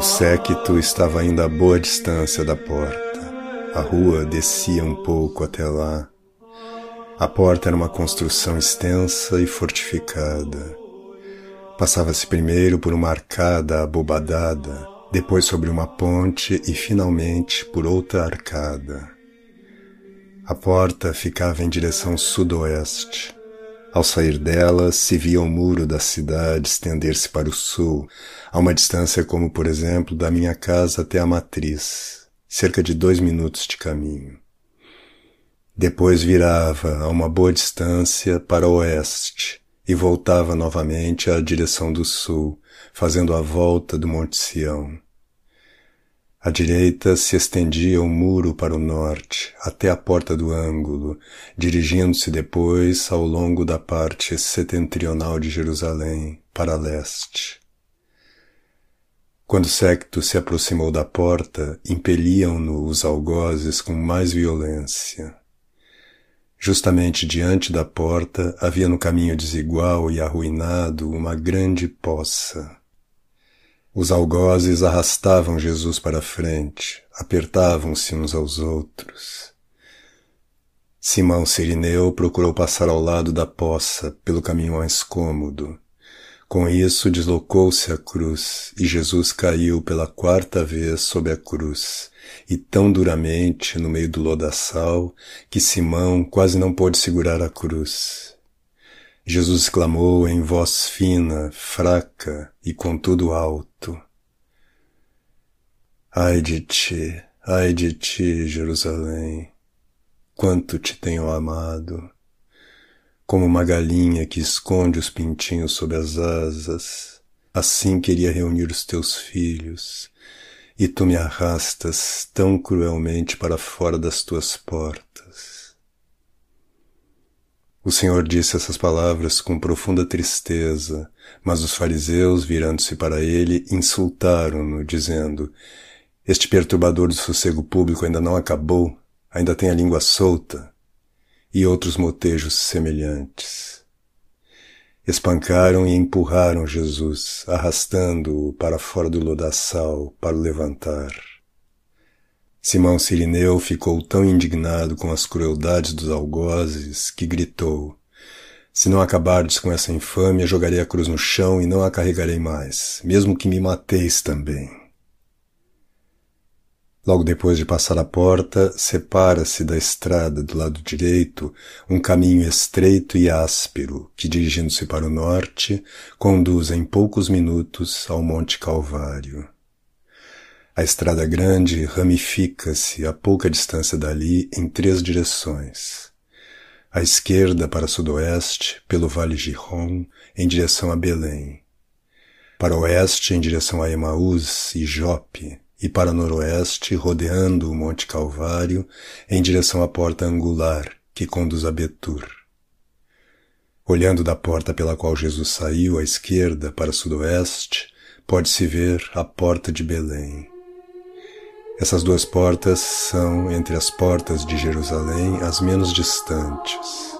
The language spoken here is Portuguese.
séquito estava ainda a boa distância da porta. A rua descia um pouco até lá. A porta era uma construção extensa e fortificada. Passava-se primeiro por uma arcada abobadada, depois sobre uma ponte e finalmente por outra arcada. A porta ficava em direção sudoeste. Ao sair dela, se via o muro da cidade estender-se para o sul, a uma distância como, por exemplo, da minha casa até a matriz, cerca de dois minutos de caminho. Depois virava a uma boa distância para o oeste e voltava novamente à direção do sul, fazendo a volta do Monte Sião. À direita se estendia um muro para o norte, até a porta do ângulo, dirigindo-se depois ao longo da parte setentrional de Jerusalém, para leste. Quando Secto se aproximou da porta, impeliam-no os algozes com mais violência. Justamente diante da porta havia no caminho desigual e arruinado uma grande poça. Os algozes arrastavam Jesus para frente, apertavam-se uns aos outros. Simão Sirineu procurou passar ao lado da poça, pelo caminho mais cômodo. Com isso deslocou-se a cruz, e Jesus caiu pela quarta vez sob a cruz, e tão duramente no meio do lodaçal, que Simão quase não pôde segurar a cruz. Jesus clamou em voz fina, fraca e contudo alto. Ai de ti, ai de ti, Jerusalém, quanto te tenho amado, como uma galinha que esconde os pintinhos sob as asas, assim queria reunir os teus filhos, e tu me arrastas tão cruelmente para fora das tuas portas. O Senhor disse essas palavras com profunda tristeza, mas os fariseus, virando-se para ele, insultaram-no, dizendo: Este perturbador do sossego público ainda não acabou, ainda tem a língua solta, e outros motejos semelhantes. Espancaram e empurraram Jesus, arrastando-o para fora do lodaçal para o levantar. Simão Sirineu ficou tão indignado com as crueldades dos algozes que gritou: Se não acabardes com essa infâmia, jogarei a cruz no chão e não a carregarei mais, mesmo que me mateis também. Logo depois de passar a porta, separa-se da estrada do lado direito um caminho estreito e áspero que, dirigindo-se para o norte, conduz em poucos minutos ao Monte Calvário. A estrada grande ramifica-se a pouca distância dali em três direções. À esquerda para sudoeste, pelo Vale Gihon, em direção a Belém. Para oeste, em direção a Emaús e Jope, e para noroeste, rodeando o Monte Calvário, em direção à porta angular, que conduz a Betur. Olhando da porta pela qual Jesus saiu à esquerda para sudoeste, pode-se ver a porta de Belém. Essas duas portas são, entre as portas de Jerusalém, as menos distantes.